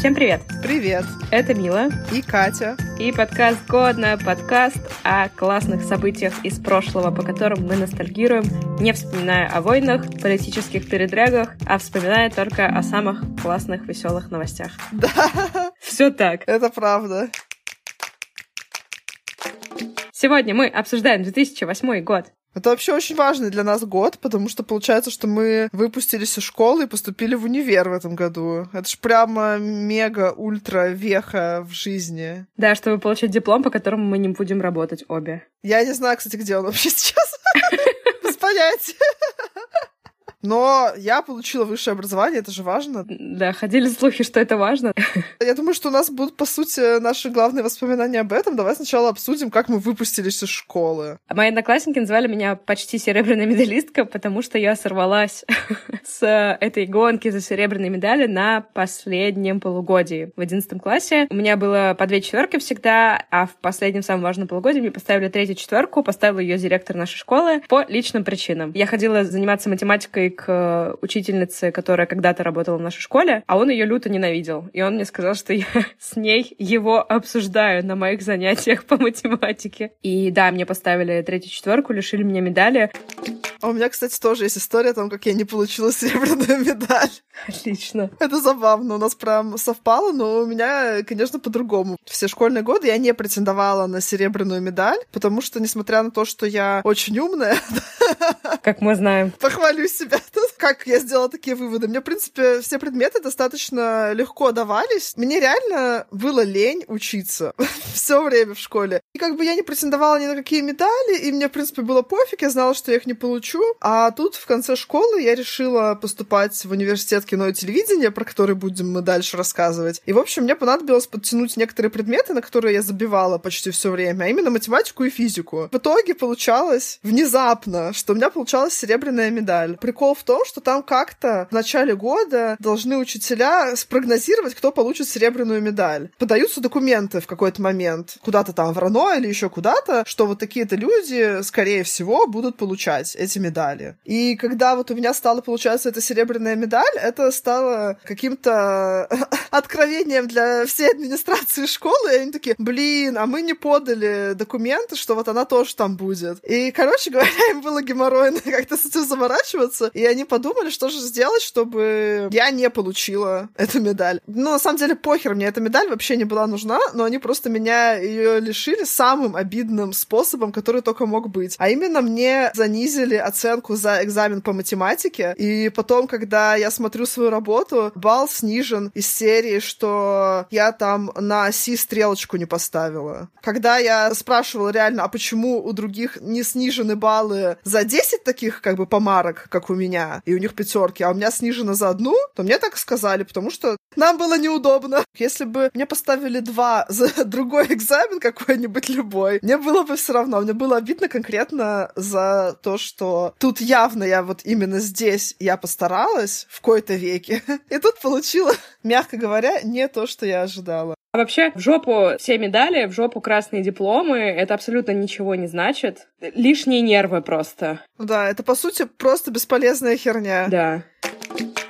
Всем привет! Привет! Это Мила и Катя. И подкаст «Годно» — подкаст о классных событиях из прошлого, по которым мы ностальгируем, не вспоминая о войнах, политических передрягах, а вспоминая только о самых классных, веселых новостях. Да, Все так. это правда. Сегодня мы обсуждаем 2008 год. Это вообще очень важный для нас год, потому что получается, что мы выпустились из школы и поступили в универ в этом году. Это ж прямо мега-ультра веха в жизни. Да, чтобы получить диплом, по которому мы не будем работать обе. Я не знаю, кстати, где он вообще сейчас. Без понятия. Но я получила высшее образование, это же важно. Да, ходили слухи, что это важно. Я думаю, что у нас будут, по сути, наши главные воспоминания об этом. Давай сначала обсудим, как мы выпустились из школы. Мои одноклассники называли меня почти серебряная медалистка, потому что я сорвалась с этой гонки за серебряные медали на последнем полугодии. В одиннадцатом классе у меня было по две четверки всегда, а в последнем самом важном полугодии мне поставили третью четверку, поставил ее директор нашей школы по личным причинам. Я ходила заниматься математикой к учительнице, которая когда-то работала в нашей школе, а он ее люто ненавидел. И он мне сказал, что я с ней его обсуждаю на моих занятиях по математике. И да, мне поставили третью четверку, лишили меня медали. А у меня, кстати, тоже есть история о том, как я не получила серебряную медаль. Отлично. Это забавно. У нас прям совпало, но у меня, конечно, по-другому. Все школьные годы я не претендовала на серебряную медаль, потому что, несмотря на то, что я очень умная, Как мы знаем. похвалю себя. Как я сделала такие выводы? Мне, в принципе, все предметы достаточно легко давались. Мне реально было лень учиться все время в школе. И как бы я не претендовала ни на какие медали, и мне, в принципе, было пофиг, я знала, что я их не получу. А тут в конце школы я решила поступать в университет кино и телевидения, про который будем мы дальше рассказывать. И, в общем, мне понадобилось подтянуть некоторые предметы, на которые я забивала почти все время, а именно математику и физику. В итоге получалось внезапно, что у меня получалась серебряная медаль. Прикол в том, что там как-то в начале года должны учителя спрогнозировать, кто получит серебряную медаль. Подаются документы в какой-то момент куда-то там в РАНО или еще куда-то, что вот такие-то люди, скорее всего, будут получать эти медали. И когда вот у меня стала получаться эта серебряная медаль, это стало каким-то откровением для всей администрации школы, и они такие, блин, а мы не подали документы, что вот она тоже там будет. И, короче говоря, им было геморройно как-то с этим заморачиваться, и они подумали, что же сделать, чтобы я не получила эту медаль. Ну, на самом деле, похер, мне эта медаль вообще не была нужна, но они просто меня ее лишили самым обидным способом, который только мог быть. А именно мне занизили оценку за экзамен по математике, и потом, когда я смотрю свою работу, балл снижен из серии, что я там на оси стрелочку не поставила. Когда я спрашивала реально, а почему у других не снижены баллы за 10 таких как бы помарок, как у меня, и у них пятерки, а у меня снижено за одну, то мне так сказали, потому что нам было неудобно. Если бы мне поставили два за другой экзамен какой-нибудь любой, мне было бы все равно. Мне было обидно конкретно за то, что тут явно я вот именно здесь я постаралась в кои-то веке. И тут получила, мягко говоря, не то, что я ожидала. А вообще, в жопу все медали, в жопу красные дипломы, это абсолютно ничего не значит. Лишние нервы просто. Да, это по сути просто бесполезная херня. Да.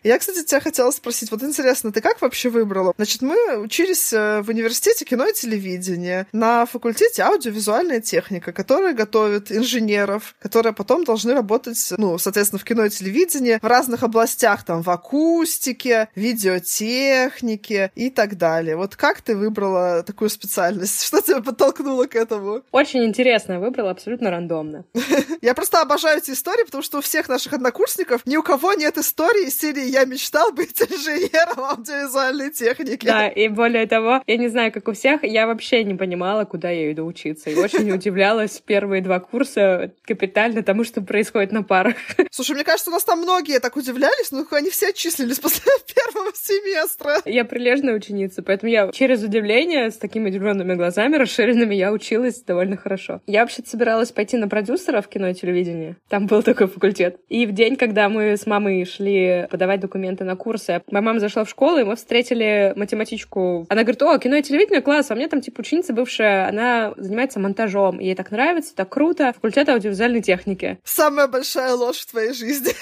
Я, кстати, тебя хотела спросить, вот интересно, ты как вообще выбрала? Значит, мы учились э, в университете кино и телевидения на факультете аудиовизуальная техника, которая готовит инженеров, которые потом должны работать, ну, соответственно, в кино и телевидении в разных областях, там, в акустике, видеотехнике и так далее. Вот как ты выбрала такую специальность? Что тебя подтолкнуло к этому? Очень интересно, выбрала абсолютно рандомно. Я просто обожаю эти истории, потому что у всех наших однокурсников ни у кого нет истории из серии «Я мечтал быть инженером аудиовизуальной техники». Да, и более того, я не знаю, как у всех, я вообще не понимала, куда я иду учиться. И очень удивлялась первые два курса капитально тому, что происходит на парах. Слушай, мне кажется, у нас там многие так удивлялись, но они все отчислились после первого семестра. Я прилежная ученица, поэтому я через удивление, с такими удивленными глазами расширенными, я училась довольно хорошо. Я вообще-то собиралась пойти на продюсера в кино и телевидении. Там был такой факультет. И в день, когда мы с мамой шли подавать документы на курсы, моя мама зашла в школу, и мы встретили математичку. Она говорит, о, кино и телевидение, класс, а у меня там типа ученица бывшая, она занимается монтажом, ей так нравится, так круто. Факультет аудиовизуальной техники. Самая большая ложь в твоей жизни.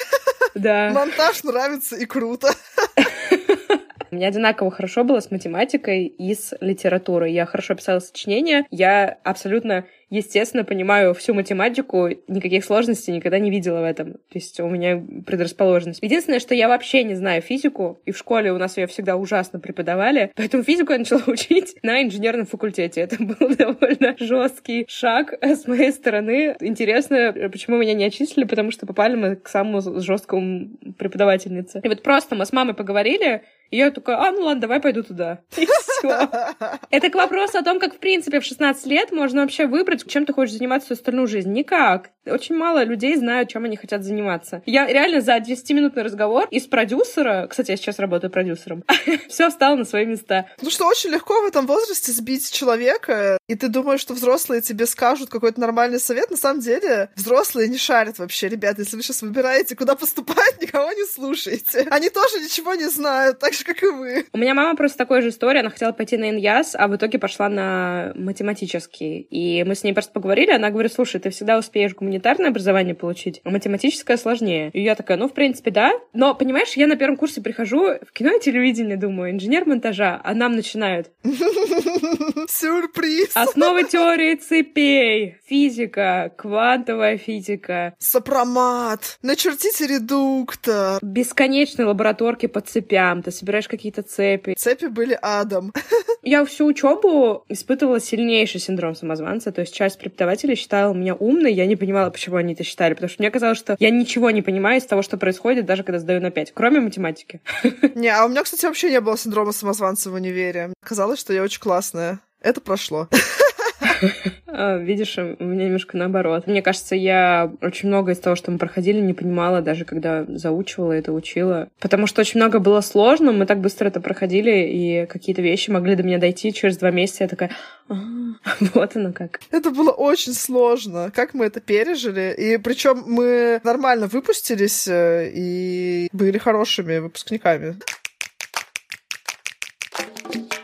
Да. Монтаж нравится и круто. У меня одинаково хорошо было с математикой и с литературой. Я хорошо писала сочинения, я абсолютно естественно, понимаю всю математику, никаких сложностей никогда не видела в этом. То есть у меня предрасположенность. Единственное, что я вообще не знаю физику, и в школе у нас ее всегда ужасно преподавали, поэтому физику я начала учить на инженерном факультете. Это был довольно жесткий шаг с моей стороны. Интересно, почему меня не отчислили, потому что попали мы к самому жесткому преподавательнице. И вот просто мы с мамой поговорили, и я такая, а, ну ладно, давай пойду туда. И все. Это к вопросу о том, как, в принципе, в 16 лет можно вообще выбрать, чем ты хочешь заниматься всю остальную жизнь. Никак. Очень мало людей знают, чем они хотят заниматься. Я реально за 10-минутный разговор из продюсера, кстати, я сейчас работаю продюсером, все встало на свои места. Ну что, очень легко в этом возрасте сбить человека, и ты думаешь, что взрослые тебе скажут какой-то нормальный совет. На самом деле, взрослые не шарят вообще, ребята. Если вы сейчас выбираете, куда поступать, никого не слушайте. Они тоже ничего не знают, так же, как и вы. У меня мама просто такой же история. Она хотела пойти на ИНЯС, а в итоге пошла на математический. И мы с ней просто поговорили. Она говорит, слушай, ты всегда успеешь гуманитарное образование получить, а математическое сложнее. И я такая, ну, в принципе, да. Но, понимаешь, я на первом курсе прихожу в кино и телевидение, думаю, инженер монтажа, а нам начинают. Сюрприз! Основы теории цепей, физика, квантовая физика. Сопромат, начертите редуктор. Бесконечные лабораторки по цепям. Ты собираешь какие-то цепи. Цепи были адом. Я всю учебу испытывала сильнейший синдром самозванца, то есть часть преподавателей считала меня умной, я не понимала, почему они это считали, потому что мне казалось, что я ничего не понимаю из того, что происходит, даже когда сдаю на 5, кроме математики. Не, а у меня, кстати, вообще не было синдрома самозванца в универе. Казалось, что я очень классная. Это прошло. А, видишь, у меня немножко наоборот. Мне кажется, я очень много из того, что мы проходили, не понимала, даже когда заучивала это, учила. Потому что очень много было сложно, мы так быстро это проходили, и какие-то вещи могли до меня дойти через два месяца. Я такая, «А, вот оно как. Это было очень сложно. Как мы это пережили? И причем мы нормально выпустились э, и были хорошими выпускниками.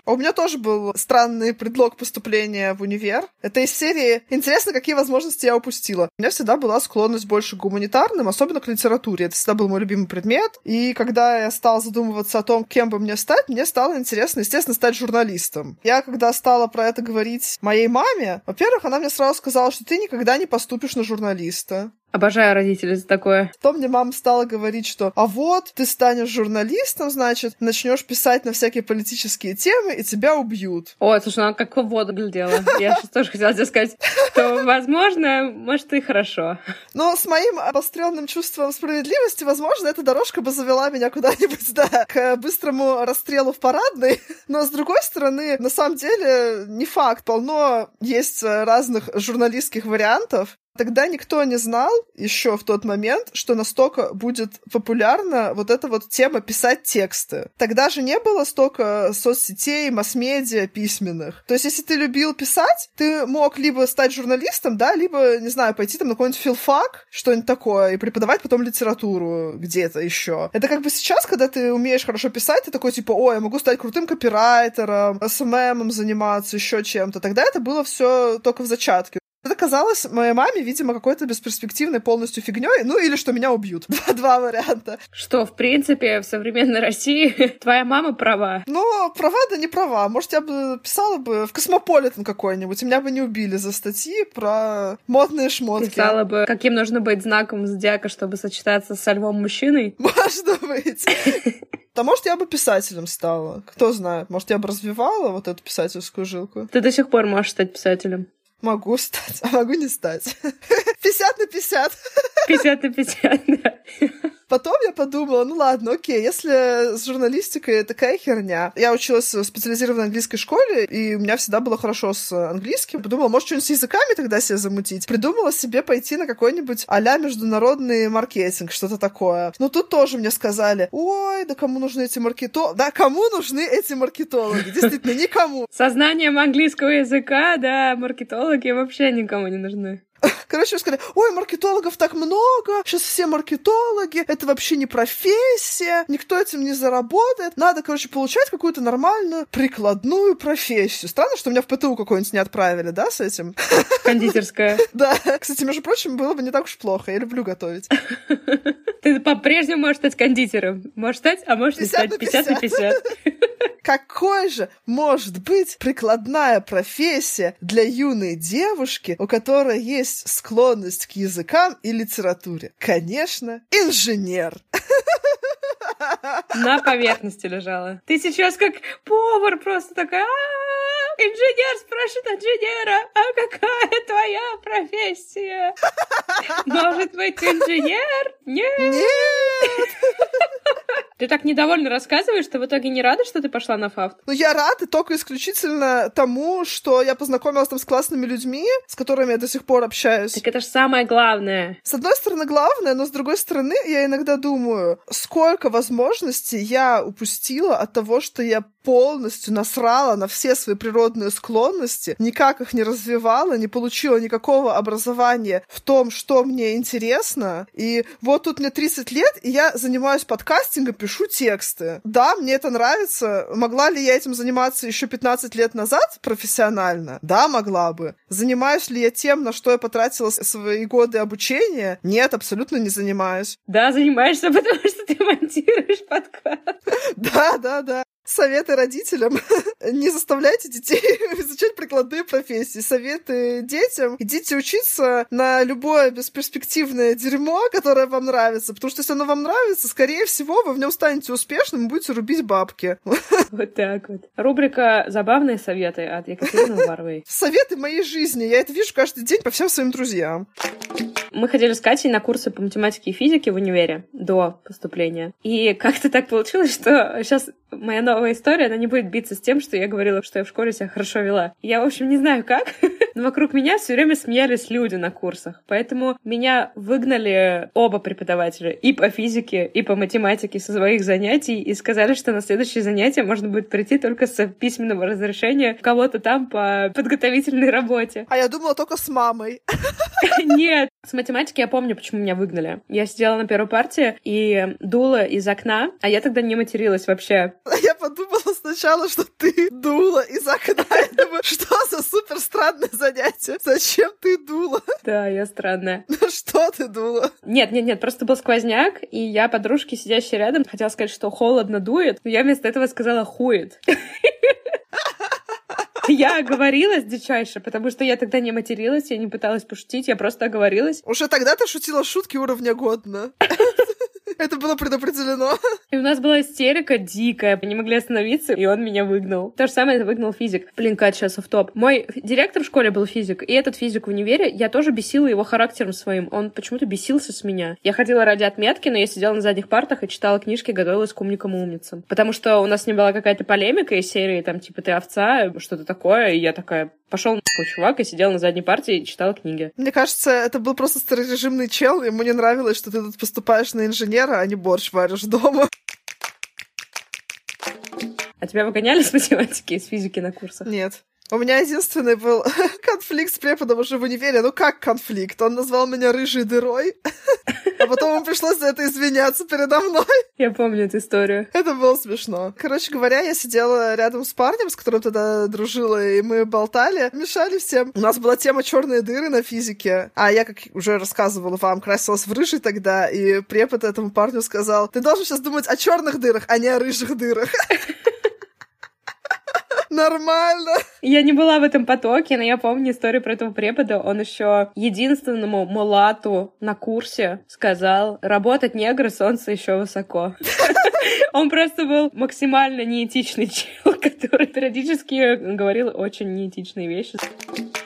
А у меня тоже был странный предлог поступления в универ. Это из серии «Интересно, какие возможности я упустила». У меня всегда была склонность больше к гуманитарным, особенно к литературе. Это всегда был мой любимый предмет. И когда я стала задумываться о том, кем бы мне стать, мне стало интересно, естественно, стать журналистом. Я, когда стала про это говорить моей маме, во-первых, она мне сразу сказала, что ты никогда не поступишь на журналиста. Обожаю родителей за такое. Потом мне мама стала говорить, что а вот ты станешь журналистом, значит, начнешь писать на всякие политические темы, и тебя убьют. Ой, слушай, она как в воду глядела. Я сейчас тоже хотела тебе сказать, что, возможно, может, и хорошо. Но с моим обостренным чувством справедливости, возможно, эта дорожка бы завела меня куда-нибудь, да, к быстрому расстрелу в парадной. Но, с другой стороны, на самом деле, не факт. Полно есть разных журналистских вариантов. Тогда никто не знал еще в тот момент, что настолько будет популярна вот эта вот тема писать тексты. Тогда же не было столько соцсетей, масс-медиа письменных. То есть, если ты любил писать, ты мог либо стать журналистом, да, либо, не знаю, пойти там на какой-нибудь филфак, что-нибудь такое, и преподавать потом литературу где-то еще. Это как бы сейчас, когда ты умеешь хорошо писать, ты такой типа, ой, я могу стать крутым копирайтером, СММом заниматься, еще чем-то. Тогда это было все только в зачатке. Это казалось моей маме, видимо, какой-то бесперспективной полностью фигней, ну или что меня убьют. Два, два варианта. Что, в принципе, в современной России твоя мама права. Ну, права да не права. Может, я бы писала бы в Космополитен какой-нибудь, и меня бы не убили за статьи про модные шмотки. Писала бы, каким нужно быть знаком зодиака, чтобы сочетаться со львом мужчиной. Может быть. Да, может, я бы писателем стала. Кто знает. Может, я бы развивала вот эту писательскую жилку. Ты до сих пор можешь стать писателем. Могу стать, а могу не стать. 50 на 50. 50 на 50, да. Потом я подумала, ну ладно, окей, если с журналистикой такая херня. Я училась в специализированной английской школе, и у меня всегда было хорошо с английским. Подумала, может, что-нибудь с языками тогда себе замутить. Придумала себе пойти на какой-нибудь а международный маркетинг, что-то такое. Но тут тоже мне сказали, ой, да кому нужны эти маркетологи? Да, кому нужны эти маркетологи? Действительно, никому. Сознанием английского языка, да, маркетологи вообще никому не нужны. Короче, сказали, ой, маркетологов так много, сейчас все маркетологи, это вообще не профессия, никто этим не заработает. Надо, короче, получать какую-то нормальную прикладную профессию. Странно, что меня в ПТУ какой-нибудь не отправили, да, с этим? Кондитерская. Да. Кстати, между прочим, было бы не так уж плохо. Я люблю готовить. Ты по-прежнему можешь стать кондитером. Можешь стать, а можешь не стать 50 на 50. Какой же может быть прикладная профессия для юной девушки, у которой есть склонность к языкам и литературе? Конечно, инженер. На поверхности лежала. Ты сейчас как повар просто такая, инженер спрашивает инженера, а какая твоя профессия? Может быть, инженер? Нет. Нет. Ты так недовольно рассказываешь, что в итоге не рада, что ты пошла на ФАФТ? Ну, я рада только исключительно тому, что я познакомилась там с классными людьми, с которыми я до сих пор общаюсь. Так это же самое главное. С одной стороны, главное, но с другой стороны, я иногда думаю, сколько возможностей я упустила от того, что я полностью насрала на все свои природные склонности, никак их не развивала, не получила никакого образования в том, что мне интересно. И вот тут мне 30 лет, и я занимаюсь подкастингом, пишу тексты. Да, мне это нравится. Могла ли я этим заниматься еще 15 лет назад профессионально? Да, могла бы. Занимаюсь ли я тем, на что я потратила свои годы обучения? Нет, абсолютно не занимаюсь. Да, занимаешься, потому что ты монтируешь подкаст. Да, да, да. Советы родителям. Не заставляйте детей изучать прикладные профессии. Советы детям. Идите учиться на любое бесперспективное дерьмо, которое вам нравится. Потому что если оно вам нравится, скорее всего, вы в нем станете успешным и будете рубить бабки. Вот так вот. Рубрика «Забавные советы» от Екатерины Уваровой. Советы моей жизни. Я это вижу каждый день по всем своим друзьям. Мы ходили с Катей на курсы по математике и физике в универе до поступления. И как-то так получилось, что сейчас моя новая история, она не будет биться с тем, что я говорила, что я в школе себя хорошо вела. Я, в общем, не знаю как, но вокруг меня все время смеялись люди на курсах. Поэтому меня выгнали оба преподавателя и по физике, и по математике со своих занятий и сказали, что на следующее занятие можно будет прийти только с письменного разрешения кого-то там по подготовительной работе. А я думала только с мамой. Нет, с математики я помню, почему меня выгнали. Я сидела на первой партии и дула из окна, а я тогда не материлась вообще. Я подумала сначала, что ты дула из окна. Я думаю, что за супер странное занятие? Зачем ты дула? Да, я странная. Ну что ты дула? Нет, нет, нет, просто был сквозняк, и я подружке, сидящей рядом, хотела сказать, что холодно дует, но я вместо этого сказала хует. Я оговорилась дичайше, потому что я тогда не материлась, я не пыталась пошутить, я просто оговорилась. Уже тогда ты шутила шутки уровня годно. Это было предопределено. И у нас была истерика дикая. Мы не могли остановиться, и он меня выгнал. То же самое это выгнал физик. Блин, Катя, сейчас в топ. Мой директор в школе был физик, и этот физик в универе, я тоже бесила его характером своим. Он почему-то бесился с меня. Я ходила ради отметки, но я сидела на задних партах и читала книжки, готовилась к умникам и умницам. Потому что у нас не была какая-то полемика из серии, там, типа, ты овца, что-то такое, и я такая, пошел такой чувак и сидел на задней партии и читал книги. Мне кажется, это был просто старорежимный чел, ему не нравилось, что ты тут поступаешь на инженера, а не борщ варишь дома. А тебя выгоняли с математики и с физики на курсах? Нет. У меня единственный был конфликт с преподом уже в универе. Ну как конфликт? Он назвал меня рыжей дырой, а потом ему пришлось за это извиняться передо мной. Я помню эту историю. Это было смешно. Короче говоря, я сидела рядом с парнем, с которым тогда дружила, и мы болтали, мешали всем. У нас была тема черные дыры на физике, а я, как уже рассказывала вам, красилась в рыжий тогда, и препод этому парню сказал, ты должен сейчас думать о черных дырах, а не о рыжих дырах. Нормально. Я не была в этом потоке, но я помню историю про этого препода. Он еще единственному мулату на курсе сказал, работать негры, солнце еще высоко. Он просто был максимально неэтичный чел, который периодически говорил очень неэтичные вещи.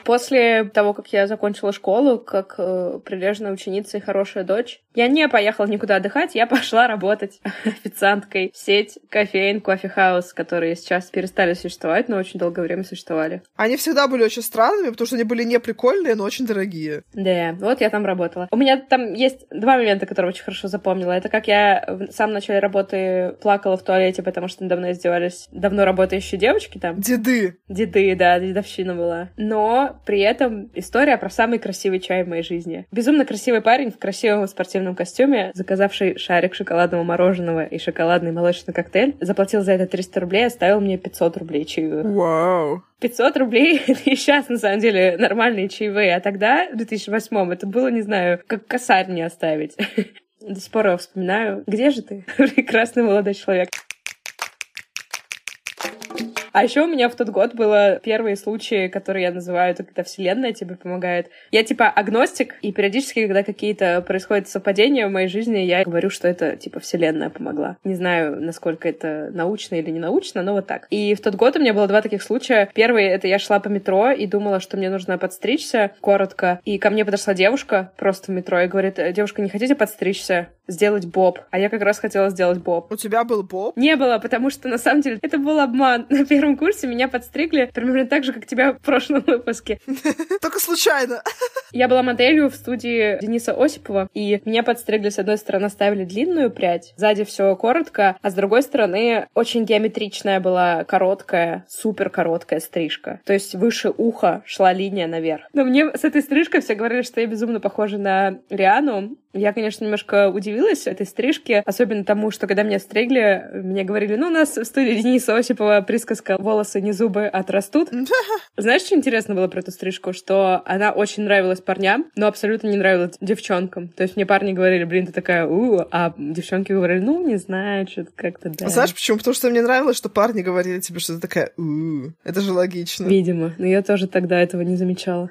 После того, как я закончила школу, как э, прилежная ученица и хорошая дочь, Я не поехала никуда отдыхать, я пошла работать официанткой в сеть кофеин, кофе-хаус, которые сейчас перестали существовать, но очень долгое время существовали. Они всегда были очень странными, потому что они были не прикольные, но очень дорогие. Да, вот я там работала. У меня там есть два момента, которые очень хорошо запомнила. Это как я в самом начале работы плакала в туалете, потому что недавно издевались давно работающие девочки там. Деды. Деды, да, дедовщина была. Но при этом история про самый красивый чай в моей жизни. Безумно красивый парень в красивом спортивном костюме, заказавший шарик шоколадного мороженого и шоколадный молочный коктейль, заплатил за это 300 рублей, оставил мне 500 рублей чаевых. Вау. 500 рублей — это и сейчас, на самом деле, нормальные чаевые. А тогда, в 2008-м, это было, не знаю, как косарь мне оставить. До сих пор его вспоминаю. Где же ты, прекрасный молодой человек? А еще у меня в тот год было первые случаи, которые я называю, это когда Вселенная тебе помогает. Я типа агностик, и периодически, когда какие-то происходят совпадения в моей жизни, я говорю, что это типа Вселенная помогла. Не знаю, насколько это научно или не научно, но вот так. И в тот год у меня было два таких случая. Первый — это я шла по метро и думала, что мне нужно подстричься коротко. И ко мне подошла девушка просто в метро и говорит, девушка, не хотите подстричься? Сделать боб. А я как раз хотела сделать боб. У тебя был боб? Не было, потому что на самом деле это был обман. На первом курсе меня подстригли примерно так же, как тебя в прошлом выпуске. Только случайно. Я была моделью в студии Дениса Осипова, и меня подстригли с одной стороны, ставили длинную прядь, сзади все коротко, а с другой стороны очень геометричная была короткая, супер короткая стрижка. То есть выше уха шла линия наверх. Но мне с этой стрижкой все говорили, что я безумно похожа на Риану, я, конечно, немножко удивилась этой стрижке, особенно тому, что когда меня стригли, мне говорили, ну, у нас в студии Дениса Осипова присказка «волосы не зубы отрастут». Знаешь, что интересно было про эту стрижку? Что она очень нравилась парням, но абсолютно не нравилась девчонкам. То есть мне парни говорили, блин, ты такая у, а девчонки говорили, ну, не знаю, что-то как-то да. Знаешь, почему? Потому что мне нравилось, что парни говорили тебе, что ты такая у. Это же логично. Видимо. Но я тоже тогда этого не замечала.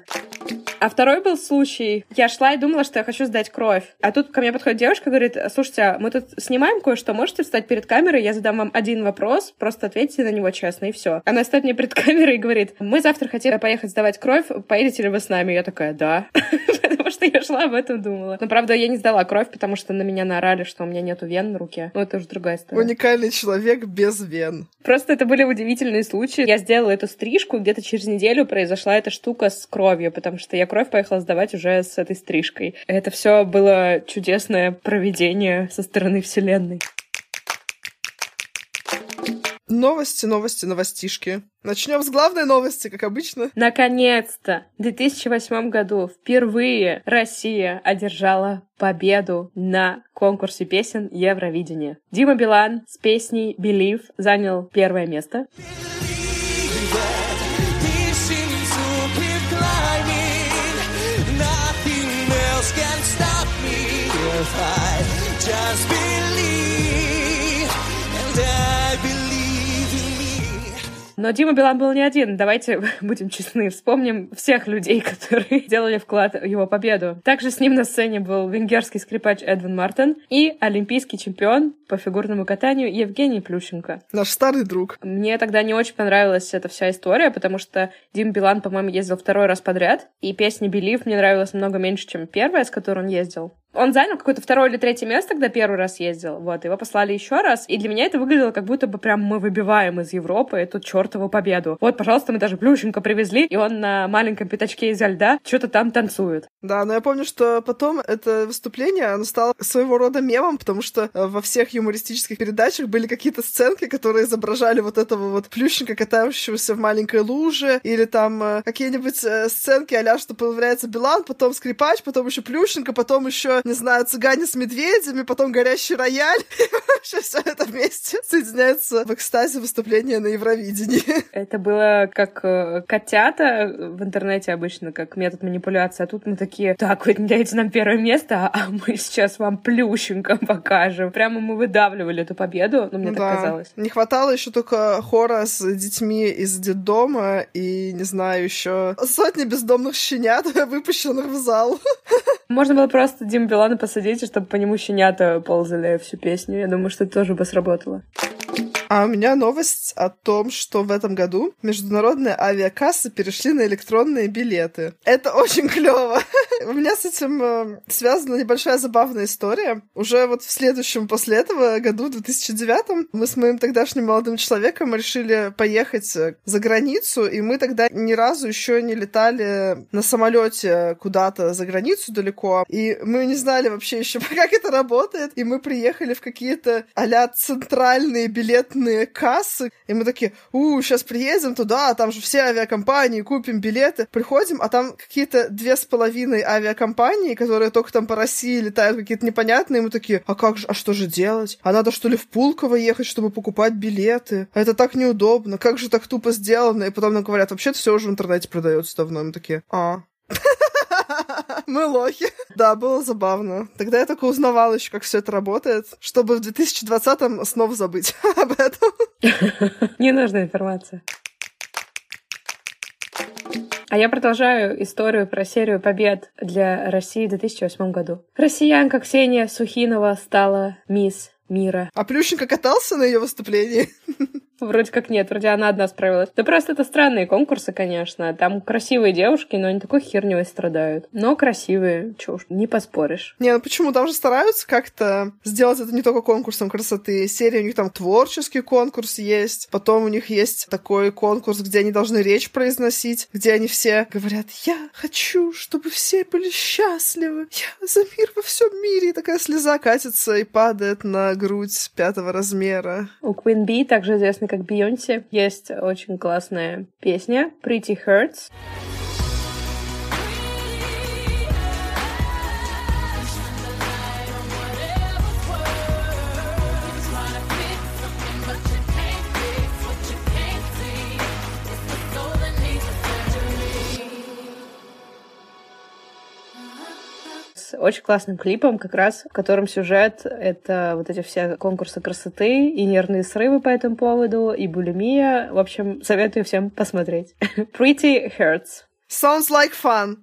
А второй был случай. Я шла и думала, что я хочу сдать кровь. А тут ко мне подходит девушка говорит, слушайте, а мы тут снимаем кое-что, можете встать перед камерой, я задам вам один вопрос, просто ответьте на него честно, и все. Она стоит мне перед камерой и говорит, мы завтра хотим поехать сдавать кровь, поедете ли вы с нами? Я такая, да. Потому что я шла об этом думала. Но, правда, я не сдала кровь, потому что на меня наорали, что у меня нету вен на руке. Ну, это уже другая история. Уникальный человек без вен. Просто это были удивительные случаи. Я сделала эту стрижку, где-то через неделю произошла эта штука с кровью, потому что я кровь поехала сдавать уже с этой стрижкой. Это все было чудесное проведение со стороны Вселенной. Новости, новости, новостишки. Начнем с главной новости, как обычно. Наконец-то! В 2008 году впервые Россия одержала победу на конкурсе песен Евровидения. Дима Билан с песней «Believe» занял первое место. Just believe, Но Дима Билан был не один. Давайте будем честны. Вспомним всех людей, которые делали вклад в его победу. Также с ним на сцене был венгерский скрипач Эдвин Мартин и олимпийский чемпион по фигурному катанию Евгений Плющенко. Наш старый друг. Мне тогда не очень понравилась эта вся история, потому что Дим Билан, по-моему, ездил второй раз подряд, и песня «Белив» мне нравилась намного меньше, чем первая, с которой он ездил. Он занял какое-то второе или третье место, когда первый раз ездил. Вот, его послали еще раз. И для меня это выглядело, как будто бы прям мы выбиваем из Европы эту чертову победу. Вот, пожалуйста, мы даже Плющенко привезли, и он на маленьком пятачке изо льда что-то там танцует. Да, но я помню, что потом это выступление, оно стало своего рода мемом, потому что э, во всех юмористических передачах были какие-то сценки, которые изображали вот этого вот Плющенко, катающегося в маленькой луже, или там э, какие-нибудь э, сценки а что появляется Билан, потом скрипач, потом еще Плющенко, потом еще не знаю, цыгане с медведями, потом горящий рояль. И вообще все это вместе соединяется в экстазе выступления на Евровидении. Это было как э, котята в интернете обычно, как метод манипуляции. А тут мы такие, так, вы дайте нам первое место, а мы сейчас вам плющенько покажем. Прямо мы выдавливали эту победу, но мне да. так казалось. Не хватало еще только хора с детьми из детдома и, не знаю, еще сотни бездомных щенят, выпущенных в зал. Можно было просто Дим Билана посадить, чтобы по нему щенята ползали всю песню. Я думаю, что это тоже бы сработало. А у меня новость о том, что в этом году международные авиакассы перешли на электронные билеты. Это очень клево. У меня с этим э, связана небольшая забавная история. Уже вот в следующем после этого году, в 2009, мы с моим тогдашним молодым человеком решили поехать э, за границу, и мы тогда ни разу еще не летали на самолете куда-то за границу далеко, и мы не знали вообще еще, как это работает, и мы приехали в какие-то а центральные билетные кассы, и мы такие, у, сейчас приедем туда, там же все авиакомпании, купим билеты. Приходим, а там какие-то две с половиной авиакомпании, которые только там по России летают, какие-то непонятные, и мы такие, а как же, а что же делать? А надо что ли в Пулково ехать, чтобы покупать билеты? А это так неудобно, как же так тупо сделано? И потом нам говорят, вообще-то все уже в интернете продается давно. И мы такие, а, мы лохи. Да, было забавно. Тогда я только узнавала еще, как все это работает, чтобы в 2020-м снова забыть об этом. Не нужна информация. А я продолжаю историю про серию побед для России в 2008 году. Россиянка Ксения Сухинова стала мисс мира. А Плющенко катался на ее выступлении? Вроде как нет, вроде она одна справилась. Да просто это странные конкурсы, конечно. Там красивые девушки, но они такой херней страдают. Но красивые, чё уж, не поспоришь. Не, ну почему? Там же стараются как-то сделать это не только конкурсом красоты. Серия у них там творческий конкурс есть. Потом у них есть такой конкурс, где они должны речь произносить, где они все говорят, я хочу, чтобы все были счастливы. Я за мир во всем мире. И такая слеза катится и падает на грудь пятого размера. У Queen Bee также известный как Бейонсе. Есть очень классная песня Pretty Hurts. Очень классным клипом, как раз в котором сюжет — это вот эти все конкурсы красоты и нервные срывы по этому поводу, и булимия. В общем, советую всем посмотреть. Pretty Hurts. Sounds like fun.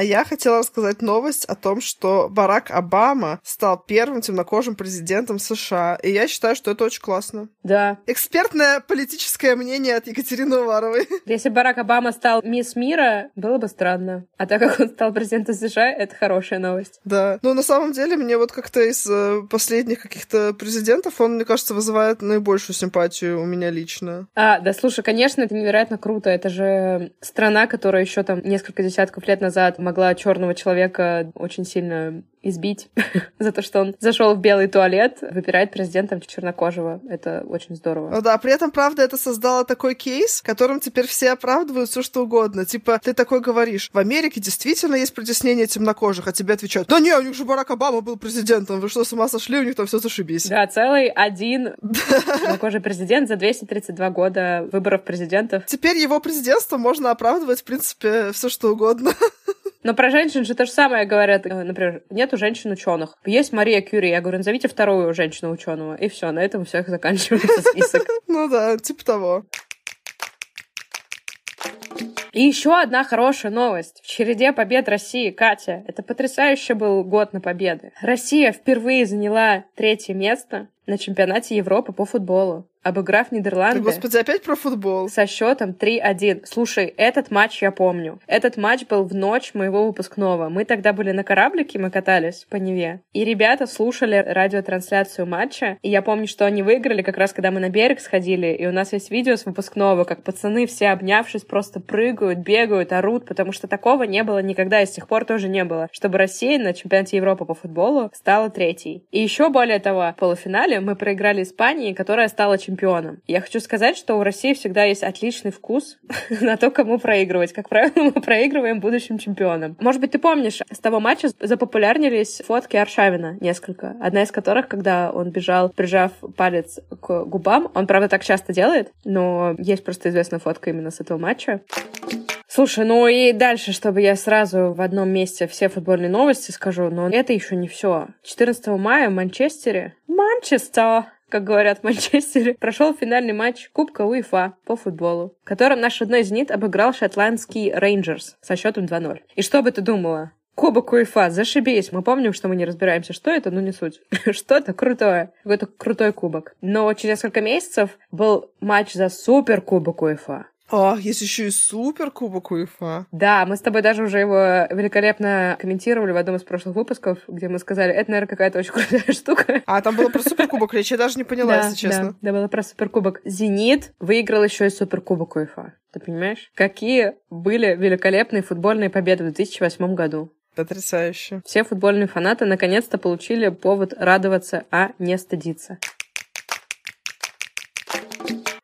А я хотела рассказать новость о том, что Барак Обама стал первым темнокожим президентом США. И я считаю, что это очень классно. Да. Экспертное политическое мнение от Екатерины Уваровой. Если Барак Обама стал мисс мира, было бы странно. А так как он стал президентом США, это хорошая новость. Да. Но на самом деле мне вот как-то из э, последних каких-то президентов он, мне кажется, вызывает наибольшую симпатию у меня лично. А, да, слушай, конечно, это невероятно круто. Это же страна, которая еще там несколько десятков лет назад могла черного человека очень сильно избить за то, что он зашел в белый туалет, выбирает президентом чернокожего. Это очень здорово. Ну да, при этом, правда, это создало такой кейс, которым теперь все оправдывают все что угодно. Типа, ты такой говоришь, в Америке действительно есть притеснение темнокожих, а тебе отвечают, да не, у них же Барак Обама был президентом, вы что, с ума сошли, у них там все зашибись. Да, целый один чернокожий президент за 232 года выборов президентов. Теперь его президентство можно оправдывать, в принципе, все что угодно. Но про женщин же то же самое говорят. Э, например, нету женщин-ученых. Есть Мария Кюри. Я говорю, назовите вторую женщину-ученого. И все, на этом всех заканчивается список. Ну да, типа того. И еще одна хорошая новость. В череде побед России, Катя, это потрясающе был год на победы. Россия впервые заняла третье место на чемпионате Европы по футболу обыграв Нидерланды. Господи, опять про футбол. Со счетом 3-1. Слушай, этот матч я помню. Этот матч был в ночь моего выпускного. Мы тогда были на кораблике, мы катались по Неве. И ребята слушали радиотрансляцию матча. И я помню, что они выиграли как раз, когда мы на берег сходили. И у нас есть видео с выпускного, как пацаны все обнявшись просто прыгают, бегают, орут, потому что такого не было никогда и с тех пор тоже не было. Чтобы Россия на чемпионате Европы по футболу стала третьей. И еще более того, в полуфинале мы проиграли Испании, которая стала чемпионом чемпионом. Я хочу сказать, что у России всегда есть отличный вкус на то, кому проигрывать. Как правило, мы проигрываем будущим чемпионам. Может быть, ты помнишь, с того матча запопулярнились фотки Аршавина несколько. Одна из которых, когда он бежал, прижав палец к губам. Он, правда, так часто делает, но есть просто известная фотка именно с этого матча. Слушай, ну и дальше, чтобы я сразу в одном месте все футбольные новости скажу, но это еще не все. 14 мая в Манчестере, Манчестер, как говорят в Манчестере, прошел финальный матч Кубка УЕФА по футболу, в котором наш родной «Зенит» обыграл шотландский «Рейнджерс» со счетом 2-0. И что бы ты думала? Кубок УЕФА, зашибись. Мы помним, что мы не разбираемся, что это, но не суть. Что-то крутое. Какой-то крутой кубок. Но через несколько месяцев был матч за супер кубок УЕФА. О, есть еще и супер кубок УЕФА. Да, мы с тобой даже уже его великолепно комментировали в одном из прошлых выпусков, где мы сказали, это, наверное, какая-то очень крутая штука. А, там было про суперкубок речь, я даже не поняла, да, если честно. Да, да, было про суперкубок. Зенит выиграл еще и суперкубок УЕФА. Ты понимаешь? Какие были великолепные футбольные победы в 2008 году. Потрясающе. Все футбольные фанаты наконец-то получили повод радоваться, а не стыдиться.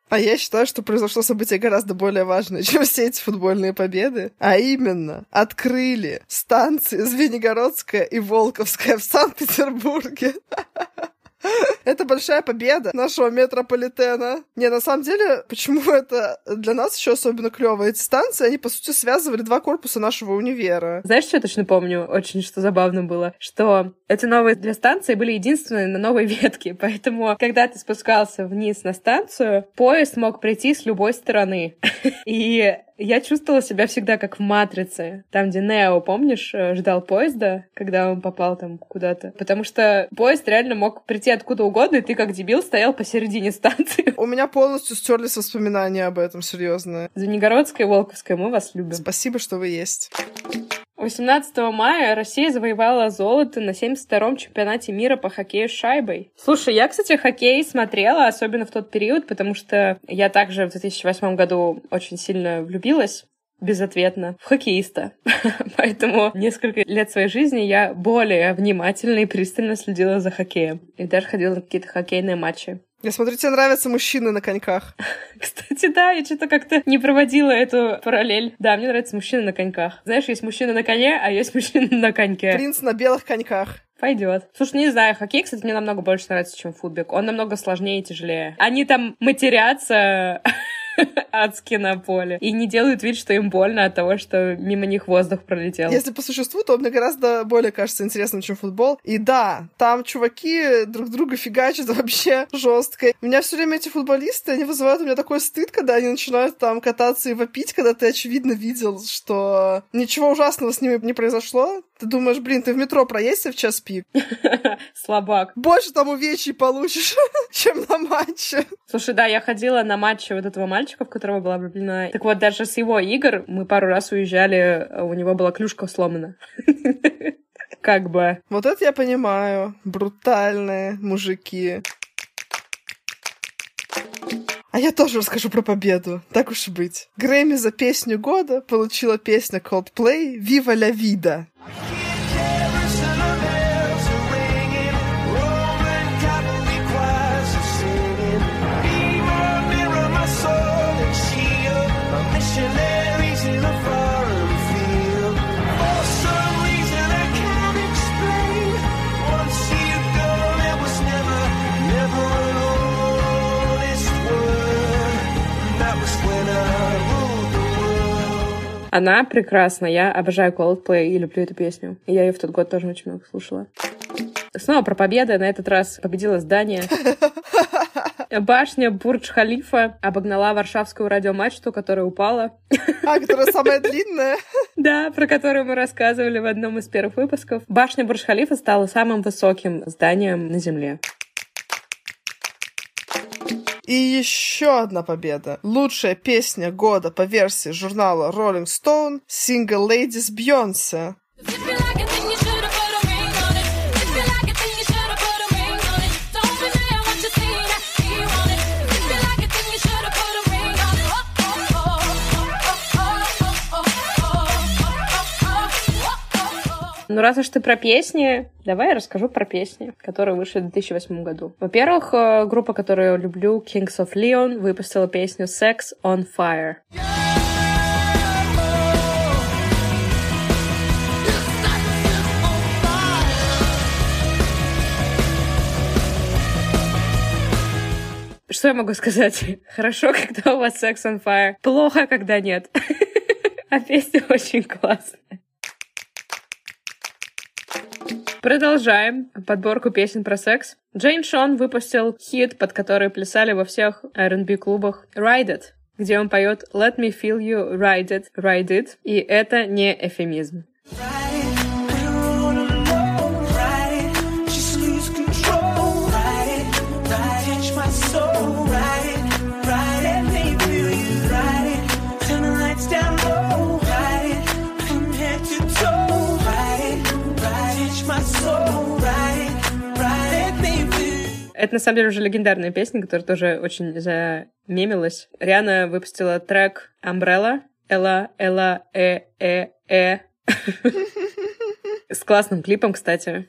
А я считаю, что произошло событие гораздо более важное, чем все эти футбольные победы. А именно, открыли станции Звенигородская и Волковская в Санкт-Петербурге. Это большая победа нашего метрополитена. Не, на самом деле, почему это для нас еще особенно клево? Эти станции, они, по сути, связывали два корпуса нашего универа. Знаешь, что я точно помню? Очень что забавно было, что эти новые две станции были единственные на новой ветке, поэтому, когда ты спускался вниз на станцию, поезд мог прийти с любой стороны. И я чувствовала себя всегда как в «Матрице», там, где Нео, помнишь, э, ждал поезда, когда он попал там куда-то. Потому что поезд реально мог прийти откуда угодно, и ты как дебил стоял посередине станции. У меня полностью стерлись воспоминания об этом, серьезно. Звенигородская и Волковская, мы вас любим. Спасибо, что вы есть. 18 мая Россия завоевала золото на 72-м чемпионате мира по хоккею с шайбой. Слушай, я, кстати, хоккей смотрела, особенно в тот период, потому что я также в 2008 году очень сильно влюбилась безответно в хоккеиста. Поэтому несколько лет своей жизни я более внимательно и пристально следила за хоккеем. И даже ходила на какие-то хоккейные матчи. Я смотрю, тебе нравятся мужчины на коньках. Кстати, да, я что-то как-то не проводила эту параллель. Да, мне нравятся мужчины на коньках. Знаешь, есть мужчина на коне, а есть мужчина на коньке. Принц на белых коньках. Пойдет. Слушай, не знаю, хоккей, кстати, мне намного больше нравится, чем футбик. Он намного сложнее и тяжелее. Они там матерятся адски на поле. И не делают вид, что им больно от того, что мимо них воздух пролетел. Если по существу, то мне гораздо более кажется интересным, чем футбол. И да, там чуваки друг друга фигачат вообще жестко. У меня все время эти футболисты, они вызывают у меня такой стыд, когда они начинают там кататься и вопить, когда ты очевидно видел, что ничего ужасного с ними не произошло. Ты думаешь, блин, ты в метро проедься в час пик? Слабак. Больше там увечий получишь, чем на матче. Слушай, да, я ходила на матче вот этого мальчика, в которого была влюблена. Так вот, даже с его игр мы пару раз уезжали, у него была клюшка сломана. Как бы. Вот это я понимаю. Брутальные мужики. А я тоже расскажу про победу. Так уж и быть. Грэмми за песню года получила песня Coldplay «Viva la vida». Она прекрасна. Я обожаю Coldplay и люблю эту песню. И я ее в тот год тоже очень много слушала. Снова про победы. На этот раз победила здание. Башня Бурдж-Халифа обогнала Варшавскую радиомачту, которая упала. А, которая самая длинная? Да, про которую мы рассказывали в одном из первых выпусков. Башня Бурдж-Халифа стала самым высоким зданием на Земле. И еще одна победа. Лучшая песня года по версии журнала Rolling Stone — Single Ladies Beyoncé. Ну, раз уж ты про песни, давай я расскажу про песни, которые вышли в 2008 году. Во-первых, э, группа, которую люблю, Kings of Leon, выпустила песню Sex on Fire. Что я могу сказать? Хорошо, когда у вас Sex on Fire. Плохо, когда нет. А песня очень классная. Продолжаем подборку песен про секс. Джейн Шон выпустил хит, под который плясали во всех R&B клубах Ride It, где он поет Let me feel you, ride it, ride it. И это не эфемизм. Это на самом деле уже легендарная песня, которая тоже очень замемилась. Риана выпустила трек Umbrella. Эла, эла, э, э, э. С классным клипом, кстати.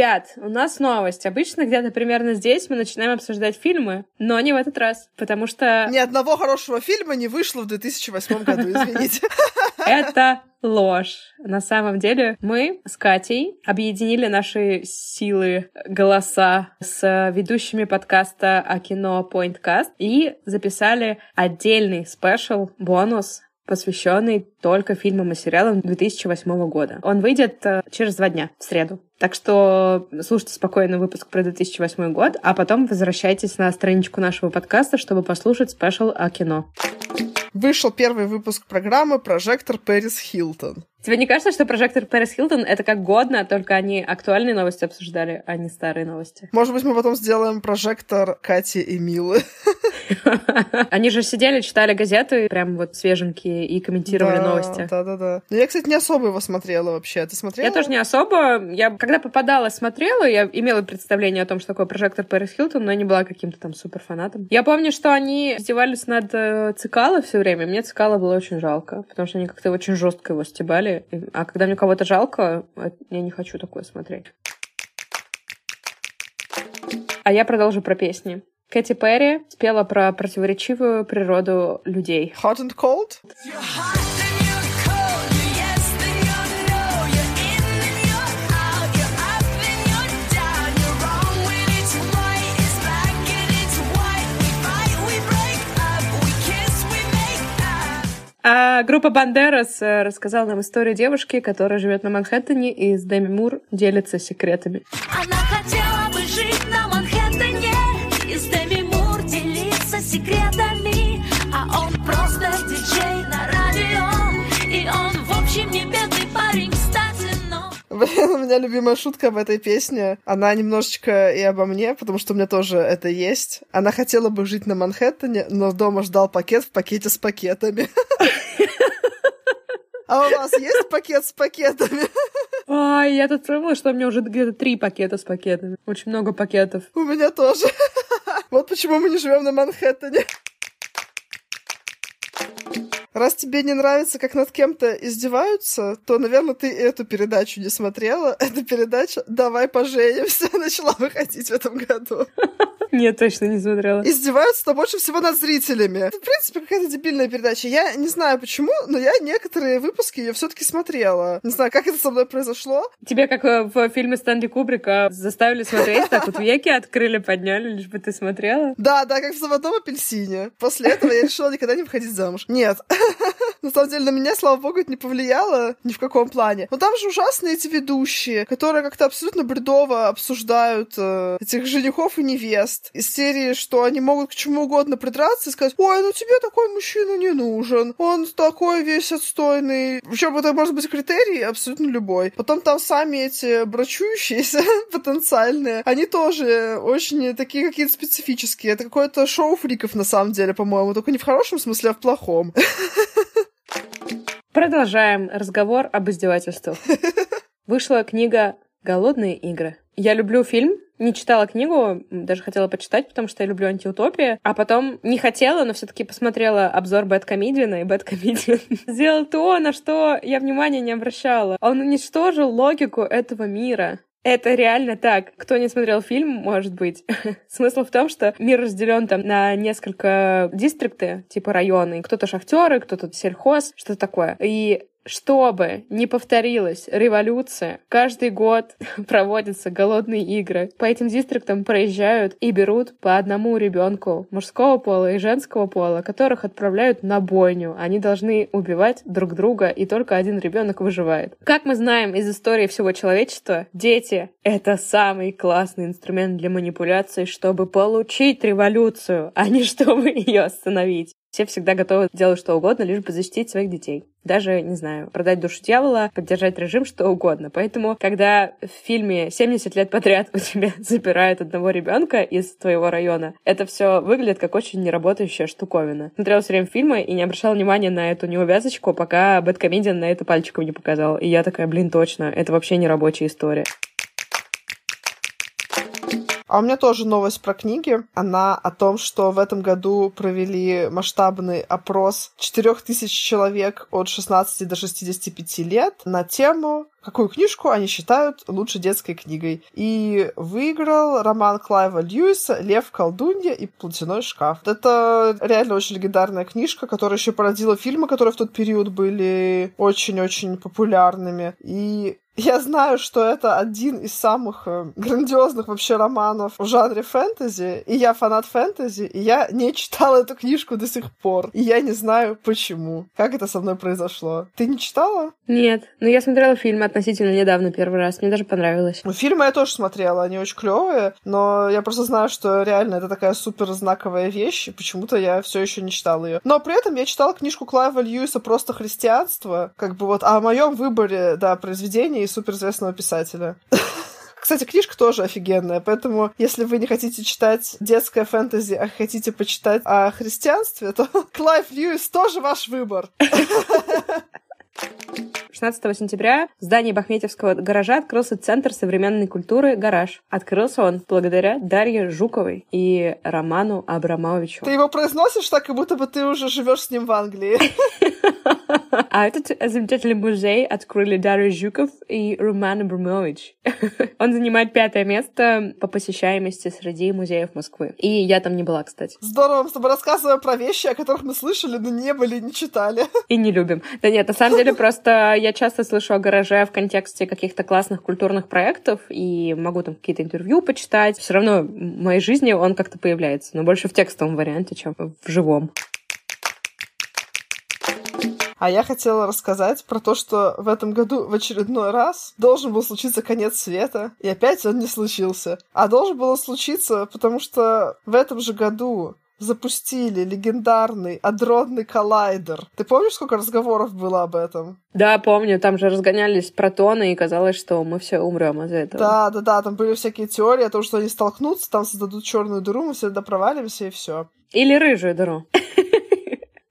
Ребят, у нас новость. Обычно где-то примерно здесь мы начинаем обсуждать фильмы, но не в этот раз, потому что... Ни одного хорошего фильма не вышло в 2008 году, извините. Это ложь. На самом деле мы с Катей объединили наши силы, голоса с ведущими подкаста о кино Pointcast и записали отдельный special, бонус посвященный только фильмам и сериалам 2008 года. Он выйдет э, через два дня, в среду. Так что слушайте спокойно выпуск про 2008 год, а потом возвращайтесь на страничку нашего подкаста, чтобы послушать special о кино. Вышел первый выпуск программы «Прожектор Пэрис Хилтон». Тебе не кажется, что прожектор Пэрис Хилтон — это как годно, только они актуальные новости обсуждали, а не старые новости? Может быть, мы потом сделаем прожектор Кати и Милы. Они же сидели, читали газеты, прям вот свеженькие, и комментировали да, новости. Да-да-да. Но я, кстати, не особо его смотрела вообще. Ты смотрела? Я тоже не особо. Я, когда попадала, смотрела, я имела представление о том, что такое прожектор Пэрис Хилтон, но я не была каким-то там супер фанатом. Я помню, что они издевались над э, Цикало все время. Мне Цикало было очень жалко, потому что они как-то очень жестко его стебали смотрели. А когда мне кого-то жалко, я не хочу такое смотреть. А я продолжу про песни. Кэти Перри спела про противоречивую природу людей. Hot and cold? А группа Бандерас э, рассказала нам историю девушки, которая живет на Манхэттене и с Дэми Мур делится секретами. Она хотела бы жить на Манхэттене и с Дэми Мур делиться секретами, а он просто диджей на радио, и он в общем не бедный парень, Блин, у меня любимая шутка об этой песне. Она немножечко и обо мне, потому что у меня тоже это есть. Она хотела бы жить на Манхэттене, но дома ждал пакет в пакете с пакетами. А у вас есть пакет с пакетами? Ай, я тут думала, что у меня уже где-то три пакета с пакетами. Очень много пакетов. У меня тоже. Вот почему мы не живем на Манхэттене. Раз тебе не нравится, как над кем-то издеваются, то, наверное, ты эту передачу не смотрела. Эта передача «Давай поженимся» начала выходить в этом году. Нет, точно не смотрела. Издеваются-то больше всего над зрителями. В принципе, какая-то дебильная передача. Я не знаю почему, но я некоторые выпуски ее все-таки смотрела. Не знаю, как это со мной произошло. Тебе, как в фильме Стэнли Кубрика, заставили смотреть, так вот веки открыли, подняли, лишь бы ты смотрела? Да, да, как в «Золотом апельсине». После этого я решила никогда не выходить замуж. Нет. На самом деле, на меня, слава богу, это не повлияло ни в каком плане. Но там же ужасные эти ведущие, которые как-то абсолютно бредово обсуждают э, этих женихов и невест. Из серии, что они могут к чему угодно придраться и сказать, ой, ну тебе такой мужчина не нужен, он такой весь отстойный. Причем это может быть критерий абсолютно любой. Потом там сами эти брачующиеся потенциальные, они тоже очень такие какие-то специфические. Это какое-то шоу фриков на самом деле, по-моему, только не в хорошем смысле, а в плохом. Продолжаем разговор об издевательствах. Вышла книга «Голодные игры». Я люблю фильм, не читала книгу, даже хотела почитать, потому что я люблю антиутопии, а потом не хотела, но все таки посмотрела обзор BadComedian'а, и BadComedian сделал то, на что я внимания не обращала. Он уничтожил логику этого мира. Это реально так. Кто не смотрел фильм, может быть. Смысл в том, что мир разделен там на несколько дистрикты, типа районы. Кто-то шахтеры, кто-то сельхоз, что-то такое. И чтобы не повторилась революция, каждый год проводятся голодные игры. По этим дистриктам проезжают и берут по одному ребенку мужского пола и женского пола, которых отправляют на бойню. Они должны убивать друг друга, и только один ребенок выживает. Как мы знаем из истории всего человечества, дети — это самый классный инструмент для манипуляции, чтобы получить революцию, а не чтобы ее остановить. Все всегда готовы делать что угодно, лишь бы защитить своих детей. Даже, не знаю, продать душу дьявола, поддержать режим, что угодно. Поэтому, когда в фильме 70 лет подряд у тебя забирают одного ребенка из твоего района, это все выглядит как очень неработающая штуковина. Смотрела все время фильмы и не обращала внимания на эту неувязочку, пока Бэткомедиан на это пальчиком не показал. И я такая, блин, точно, это вообще не рабочая история. А у меня тоже новость про книги. Она о том, что в этом году провели масштабный опрос 4000 человек от 16 до 65 лет на тему какую книжку они считают лучшей детской книгой. И выиграл роман Клайва Льюиса «Лев, колдунья и платяной шкаф». Это реально очень легендарная книжка, которая еще породила фильмы, которые в тот период были очень-очень популярными. И я знаю, что это один из самых э, грандиозных вообще романов в жанре фэнтези, и я фанат фэнтези, и я не читала эту книжку до сих пор. И я не знаю, почему. Как это со мной произошло. Ты не читала? Нет, но я смотрела фильм относительно недавно первый раз. Мне даже понравилось. Фильмы я тоже смотрела, они очень клевые, но я просто знаю, что реально это такая супер знаковая вещь, и почему-то я все еще не читала ее. Но при этом я читала книжку Клайва Льюиса «Просто христианство», как бы вот о моем выборе, да, произведения суперизвестного писателя. Кстати, книжка тоже офигенная, поэтому если вы не хотите читать детское фэнтези, а хотите почитать о христианстве, то Клайв Льюис тоже ваш выбор. 16 сентября в здании Бахметьевского гаража открылся Центр современной культуры «Гараж». Открылся он благодаря Дарье Жуковой и Роману Абрамовичу. Ты его произносишь так, как будто бы ты уже живешь с ним в Англии. А этот замечательный музей открыли Дарья Жуков и Роман Абрамович. Он занимает пятое место по посещаемости среди музеев Москвы. И я там не была, кстати. Здорово, мы с тобой рассказываем про вещи, о которых мы слышали, но не были, не читали. И не любим. Да нет, на самом деле просто я часто слышу о гараже в контексте каких-то классных культурных проектов и могу там какие-то интервью почитать. Все равно в моей жизни он как-то появляется, но больше в текстовом варианте, чем в живом. А я хотела рассказать про то, что в этом году в очередной раз должен был случиться конец света, и опять он не случился. А должен был случиться, потому что в этом же году запустили легендарный адронный коллайдер. Ты помнишь, сколько разговоров было об этом? Да, помню, там же разгонялись протоны, и казалось, что мы все умрем из-за этого. Да, да, да, там были всякие теории о том, что они столкнутся, там создадут черную дыру, мы все туда провалимся, и все. Или рыжую дыру.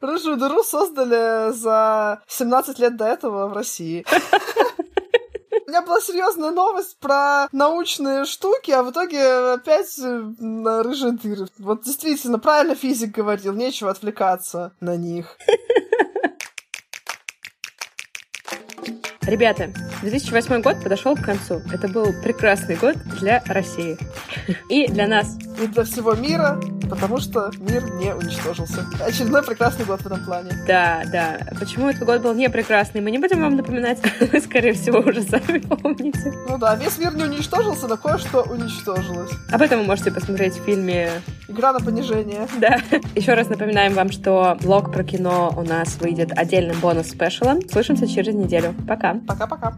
Рыжую дыру создали за 17 лет до этого в России. У меня была серьезная новость про научные штуки, а в итоге опять на рыжие дыры. Вот действительно, правильно физик говорил, нечего отвлекаться на них. Ребята, 2008 год подошел к концу. Это был прекрасный год для России. И для нас. И для всего мира, потому что мир не уничтожился. Очередной прекрасный год в этом плане. Да, да. Почему этот год был не прекрасный, мы не будем вам напоминать. Вы, скорее всего, уже сами помните. Ну да, весь мир не уничтожился, но кое-что уничтожилось. Об этом вы можете посмотреть в фильме Игра на понижение. Да. Еще раз напоминаем вам, что блог про кино у нас выйдет отдельным бонус-спешалом. Слышимся через неделю. Пока. Пока-пока.